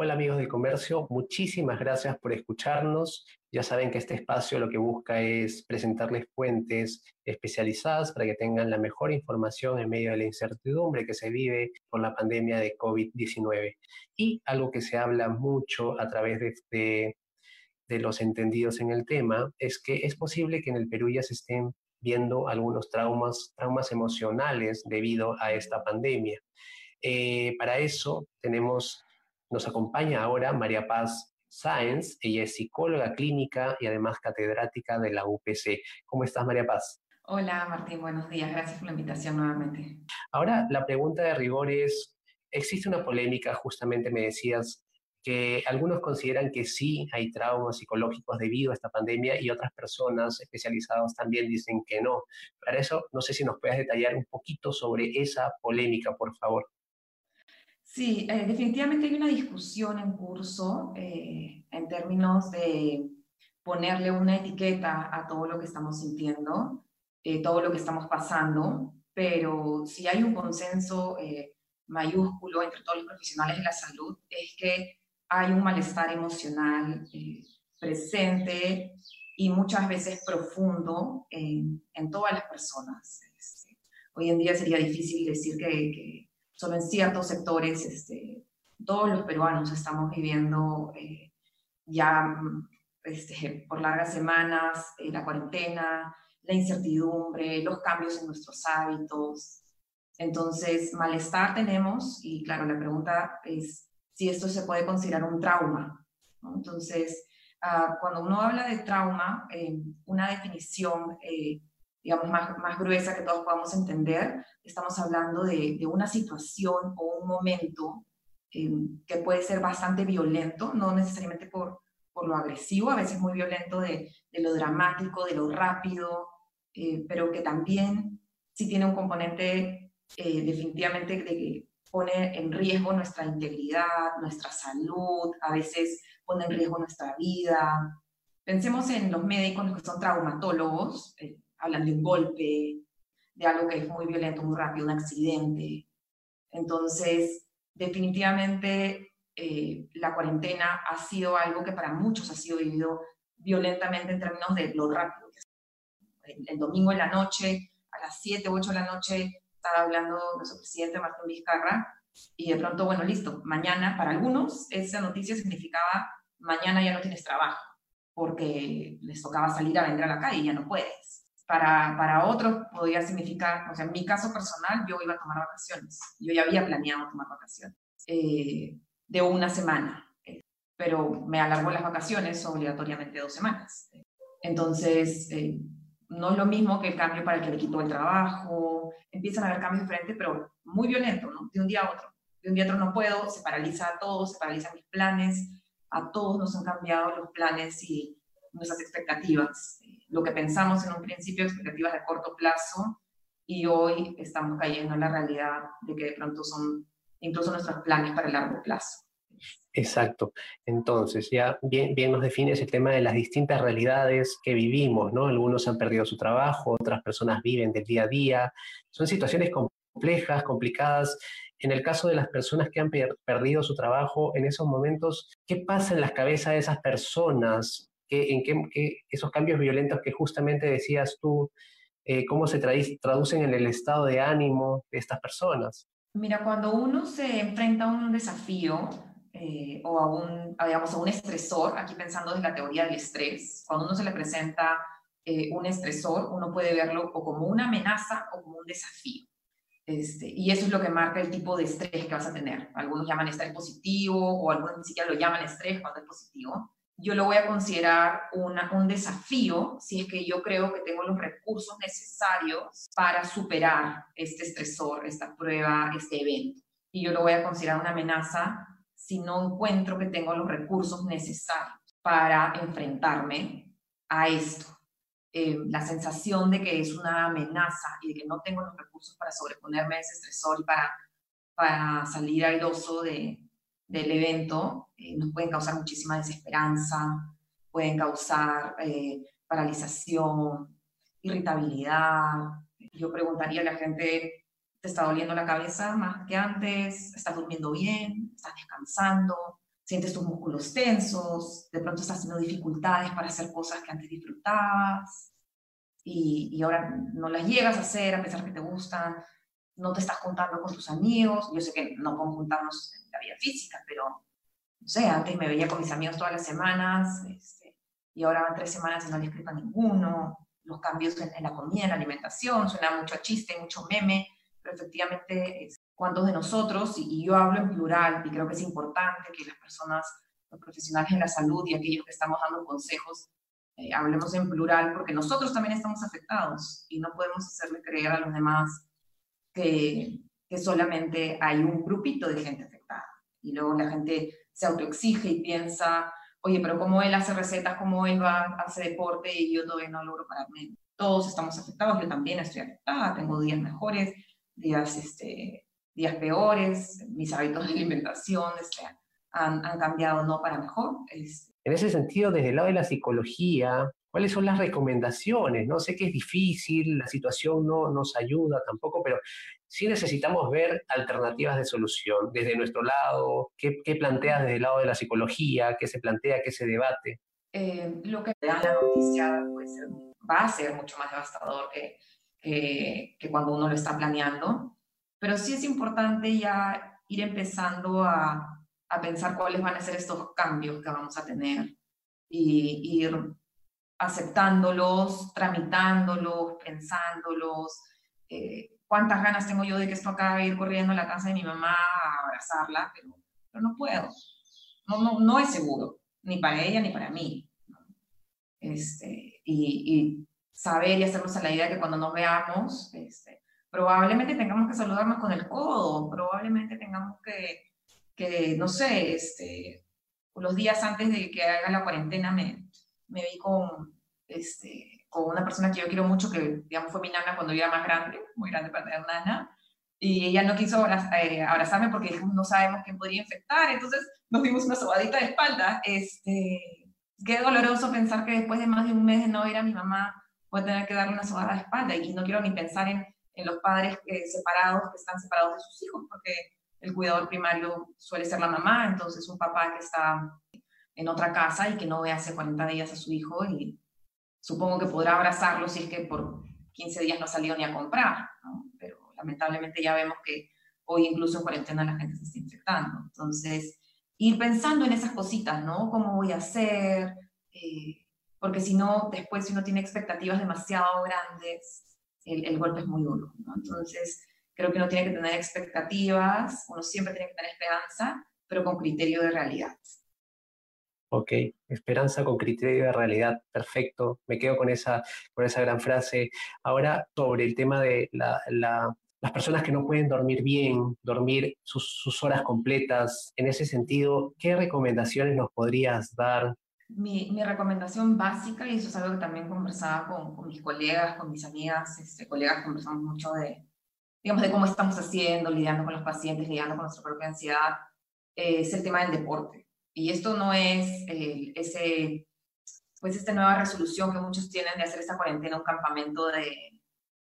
Hola amigos del comercio, muchísimas gracias por escucharnos. Ya saben que este espacio lo que busca es presentarles fuentes especializadas para que tengan la mejor información en medio de la incertidumbre que se vive con la pandemia de COVID-19. Y algo que se habla mucho a través de, de los entendidos en el tema es que es posible que en el Perú ya se estén viendo algunos traumas, traumas emocionales debido a esta pandemia. Eh, para eso tenemos nos acompaña ahora María Paz Sáenz, ella es psicóloga clínica y además catedrática de la UPC. ¿Cómo estás, María Paz? Hola, Martín, buenos días. Gracias por la invitación nuevamente. Ahora, la pregunta de rigor es, existe una polémica, justamente me decías, que algunos consideran que sí hay traumas psicológicos debido a esta pandemia y otras personas especializadas también dicen que no. Para eso, no sé si nos puedes detallar un poquito sobre esa polémica, por favor. Sí, eh, definitivamente hay una discusión en curso eh, en términos de ponerle una etiqueta a todo lo que estamos sintiendo, eh, todo lo que estamos pasando, pero si hay un consenso mayúsculo entre todos los profesionales de la salud es que hay un malestar emocional presente y muchas veces profundo en, todas las personas. Este, hoy en día sería difícil decir que, que solo en ciertos sectores, este, todos los peruanos estamos viviendo eh, ya este, por largas semanas eh, la cuarentena, la incertidumbre, los cambios en nuestros hábitos. Entonces, malestar tenemos y claro, la pregunta es si esto se puede considerar un trauma. Entonces, uh, cuando uno habla de trauma, eh, una definición digamos, más, más gruesa que todos podamos entender, estamos hablando de, de una situación o un momento eh, que puede ser bastante violento, no necesariamente por, por lo agresivo, a veces muy violento de, de lo dramático, de lo rápido, eh, pero que también sí tiene un componente eh, definitivamente de que pone en riesgo nuestra integridad, nuestra salud, a veces pone en riesgo nuestra vida. Pensemos en los médicos, los que son traumatólogos, hablan de un golpe, de algo que es muy violento, muy rápido, un accidente. Entonces, definitivamente eh, la cuarentena ha sido algo que para muchos ha sido vivido violentamente en términos de lo rápido. El, el domingo en la noche, a las 7 u 8 de la noche, estaba hablando nuestro presidente Martín Vizcarra y de pronto, bueno, listo, mañana, para algunos esa noticia significaba mañana ya no tienes trabajo porque les tocaba salir a vender a la calle y ya no puedes para, para otros podría significar, o sea, en mi caso personal, yo iba a tomar vacaciones. Yo ya había planeado tomar vacaciones eh, de una semana, eh, pero me alargó las vacaciones obligatoriamente dos semanas. Entonces, eh, no es lo mismo que el cambio para el que le quitó el trabajo. Empiezan a haber cambios diferentes, pero muy violentos. De un día a otro. De un día a otro no puedo, se paraliza todo, se paralizan mis planes. A todos nos han cambiado los planes y nuestras expectativas lo que pensamos en un principio, expectativas de corto plazo, y hoy estamos cayendo en la realidad de que de pronto son incluso nuestros planes para el largo plazo. Exacto. Entonces, ya bien, bien nos defines el tema de las distintas realidades que vivimos, ¿no? Algunos han perdido su trabajo, otras personas viven del día a día. Son situaciones complejas, complicadas. En el caso de las personas que han perdido su trabajo, en esos momentos, ¿qué pasa en las cabezas de esas personas? En qué, esos cambios violentos que justamente decías tú, eh, cómo se traducen en el estado de ánimo de estas personas. Mira, cuando uno se enfrenta a un desafío eh, o a un, digamos, a un estresor, aquí pensando en la teoría del estrés, cuando uno se le presenta eh, un estresor, uno puede verlo o como una amenaza o como un desafío. Este, y eso es lo que marca el tipo de estrés que vas a tener. Algunos llaman estrés positivo o algunos ni siquiera lo llaman estrés cuando es positivo yo lo voy a considerar un desafío si es que yo creo que tengo los recursos necesarios para superar este estresor, esta prueba, este evento. Y yo lo voy a considerar una amenaza si no encuentro que tengo los recursos necesarios para enfrentarme a esto. eh, la sensación de que es una amenaza y de que no tengo los recursos para sobreponerme a ese estresor y para, para salir airoso de, del evento, eh, nos pueden causar muchísima desesperanza, pueden causar eh, paralización, irritabilidad. Yo preguntaría a la gente, ¿te está doliendo la cabeza más que antes? ¿Estás durmiendo bien? ¿Estás descansando? sientes tus músculos tensos, de pronto estás teniendo dificultades para hacer cosas que antes disfrutabas y, y, ahora no las llegas a hacer a pesar que te gustan, no te estás juntando con tus amigos, yo sé que no podemos juntarnos en la vida física, pero no sé, antes me veía con mis amigos todas las semanas este, y ahora van tres semanas y no le escribo a ninguno, los cambios en, la comida, en la alimentación, suena mucho chiste, mucho meme, pero efectivamente cuántos de nosotros, y, yo hablo en plural, y creo que es importante que las personas, los profesionales en la salud y aquellos que estamos dando consejos, eh, hablemos en plural, porque nosotros también estamos afectados y no podemos hacerle creer a los demás que, que solamente hay un grupito de gente afectada. Y luego la gente se autoexige y piensa, oye, pero como él hace recetas, como él va, hace deporte y yo todavía no logro pararme. Todos estamos afectados, yo también estoy afectada, tengo días mejores, días este, días peores, mis hábitos de alimentación este, han, han, cambiado no para mejor. Este. En ese sentido, desde el lado de la psicología, ¿cuáles son las recomendaciones? No sé que es difícil, la situación no nos ayuda tampoco, pero sí necesitamos ver alternativas de solución desde nuestro lado. ¿Qué, qué planteas desde el lado de la psicología? ¿Qué se plantea? ¿Qué se debate? Eh, lo que da la noticia ser, va a ser mucho más devastador que, que, que cuando uno lo está planeando. Pero sí es importante ya ir empezando a, a pensar cuáles van a ser estos cambios que vamos a tener y ir aceptándolos, tramitándolos, pensándolos. Eh, ¿Cuántas ganas tengo yo de que esto acabe ir corriendo a la casa de mi mamá a abrazarla? Pero, pero no puedo. No, no, no es seguro, ni para ella ni para mí. Este, y, y, saber y hacernos a la idea que cuando nos veamos, este, probablemente tengamos que saludarnos con el codo, probablemente tengamos que, que no sé, este, los días antes de que haga la cuarentena me, me vi con, este, con una persona que yo quiero mucho, que digamos fue mi nana cuando yo era más grande, muy grande para tener nana, y ella no quiso eh, abrazarme porque no sabemos quién podría infectar, entonces nos dimos una sobadita de espalda. Este, qué doloroso pensar que después de más de un mes de no ir a mi mamá, voy a tener que darle una sobada de espalda, y no quiero ni pensar en en los padres eh, separados, que están separados de sus hijos, porque el cuidador primario suele ser la mamá, entonces un papá que está en otra casa y que no ve hace 40 días a su hijo y supongo que podrá abrazarlo si es que por 15 días no ha salido ni a comprar, pero lamentablemente ya vemos que hoy incluso en cuarentena la gente se está infectando. Entonces, ir pensando en esas cositas, ¿no? ¿Cómo voy a hacer? Eh, porque si no, después si uno tiene expectativas demasiado grandes, el, golpe es muy duro. Entonces, creo que uno tiene que tener expectativas, uno siempre tiene que tener esperanza, pero con criterio de realidad. Ok, esperanza con criterio de realidad, perfecto. Me quedo con esa, con esa gran frase. Ahora, sobre el tema de la, la, las personas que no pueden dormir bien, dormir sus, sus, horas completas, en ese sentido, ¿qué recomendaciones nos podrías dar mi, mi, recomendación básica, y eso es algo que también conversaba con, con mis colegas, con mis amigas, este, colegas, conversamos mucho de, digamos, de cómo estamos haciendo, lidiando con los pacientes, lidiando con nuestra propia ansiedad, eh, es el tema del deporte. Y esto no es eh, ese, pues esta nueva resolución que muchos tienen de hacer esta cuarentena un campamento de,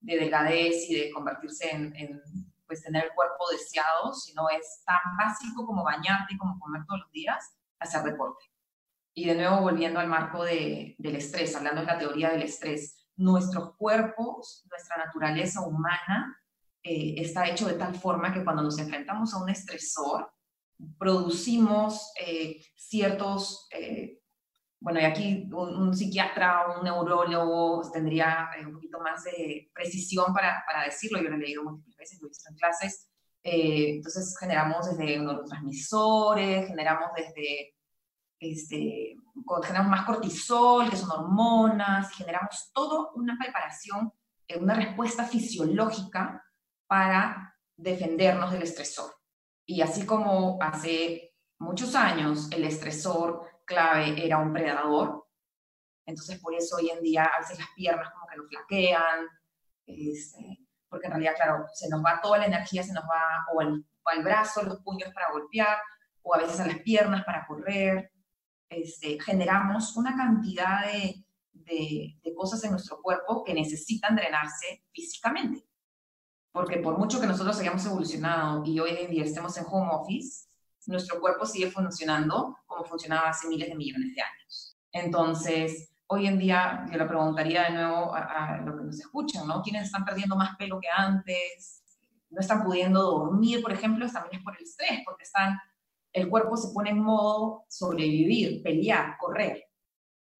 de delgadez y de convertirse en, en, pues tener el cuerpo deseado, sino es tan básico como bañarte y como comer todos los días, hacer deporte. Y de nuevo, volviendo al marco de, del estrés, hablando de la teoría del estrés, nuestros cuerpos, nuestra naturaleza humana eh, está hecho de tal forma que cuando nos enfrentamos a un estresor, producimos eh, ciertos, eh, bueno, y aquí un, un, psiquiatra un neurólogo tendría un poquito más de precisión para, para, decirlo, yo lo he leído múltiples veces, lo he visto en clases, entonces generamos desde neurotransmisores, generamos desde este, generamos más cortisol, que son hormonas, generamos toda una preparación, eh, una respuesta fisiológica para defendernos del estresor. Y así como hace muchos años el estresor clave era un predador, Entonces, por eso hoy en día a veces las piernas como que nos flaquean, este, porque en realidad, claro, se nos va toda la energía, se nos va o al, al brazo, los puños para golpear, o a veces a las piernas para correr. Este, generamos una cantidad de, de cosas en nuestro cuerpo que necesitan drenarse físicamente. Porque por mucho que nosotros hayamos evolucionado y hoy en día estemos en home office, nuestro cuerpo sigue funcionando como funcionaba hace miles de millones de años. Entonces, hoy en día, yo le preguntaría de nuevo a, a los que nos escuchan, ¿no? ¿Quiénes están perdiendo más pelo que antes? No están pudiendo dormir, por ejemplo, también es por el estrés, porque están, el cuerpo se pone en modo sobrevivir, pelear, correr.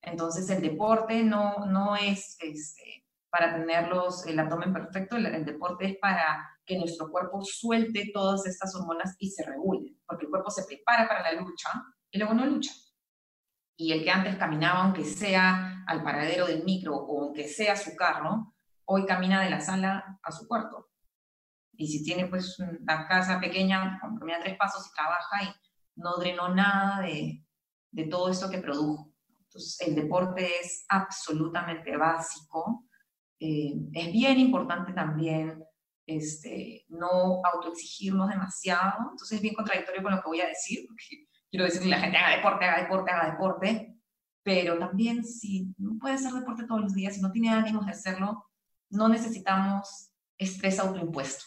Entonces, el deporte no, no es este, para tenerlos el abdomen perfecto, el, el deporte es para que nuestro cuerpo suelte todas estas hormonas y se regule, porque el cuerpo se prepara para la lucha y luego no lucha. Y el que antes caminaba, aunque sea al paradero del micro o aunque sea su carro, hoy camina de la sala a su cuarto. Y si tiene pues una casa pequeña, camina tres pasos y trabaja y no drenó nada de, de todo esto que produjo. Entonces, el deporte es absolutamente básico. Eh, es bien importante también este, no autoexigirnos demasiado. Entonces es bien contradictorio con lo que voy a decir, porque quiero decir que la gente haga deporte, haga deporte, haga deporte, pero también si no puede hacer deporte todos los días, si no tiene ánimos de hacerlo, no necesitamos estrés autoimpuesto.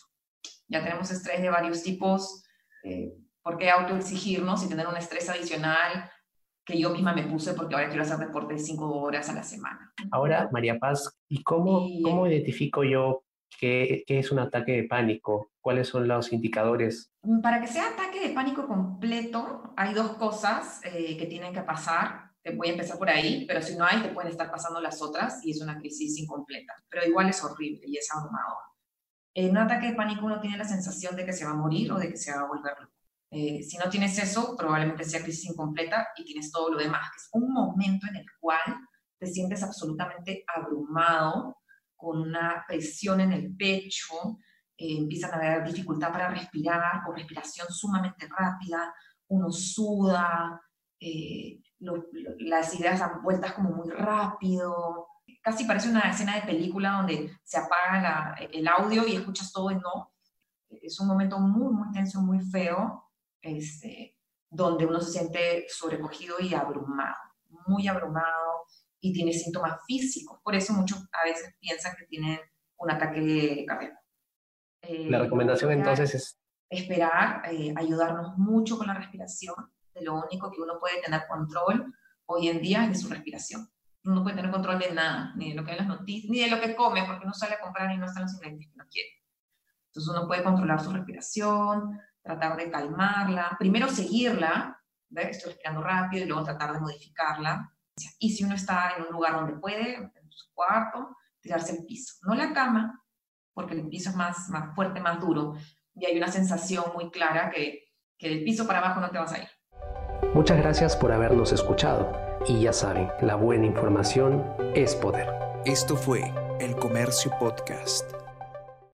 Ya tenemos estrés de varios tipos. Eh, ¿Por qué autoexigirnos y tener un estrés adicional que yo misma me puse porque ahora quiero hacer deporte cinco horas a la semana? Ahora, María Paz, ¿y cómo, Y- cómo identifico yo qué, qué es un ataque de pánico? ¿Cuáles son los indicadores? Para que sea ataque de pánico completo, hay dos cosas eh, que tienen que pasar. Te voy a empezar por ahí, pero si no hay, te pueden estar pasando las otras y es una crisis incompleta. Pero igual es horrible y es abrumador. En un ataque de pánico uno tiene la sensación de que se va a morir o de que se va a volver loco. Eh, si no tienes eso, probablemente sea crisis incompleta y tienes todo lo demás, que es un momento en el cual te sientes absolutamente abrumado, con una presión en el pecho, eh, empiezan a haber dificultad para respirar o respiración sumamente rápida, uno suda, eh, lo- lo- las ideas dan vueltas como muy rápido, casi parece una escena de película donde se apaga la- el audio y escuchas todo en no. Es un momento muy, muy tenso, muy feo, este, donde uno se siente sobrecogido y abrumado, muy abrumado y tiene síntomas físicos. Por eso muchos a veces piensan que tienen un ataque cardíaco. Eh, La recomendación entonces es esperar, eh, ayudarnos mucho con la respiración. De lo único que uno puede tener control hoy en día es de su respiración. Uno no puede tener control de nada, ni de lo que hay en las noticias, ni de lo que come, porque uno sale a comprar y no están los ingredientes que uno quiere. Entonces uno puede controlar su respiración, tratar de calmarla, primero seguirla, ¿ves? estoy respirando rápido y luego tratar de modificarla. Y si uno está en un lugar donde puede, en su cuarto, tirarse al piso. No la cama, porque el piso es más, más fuerte, más duro, y hay una sensación muy clara que, que del piso para abajo no te vas a ir. Muchas gracias por habernos escuchado. Y ya saben, la buena información es poder. Esto fue El Comercio Podcast.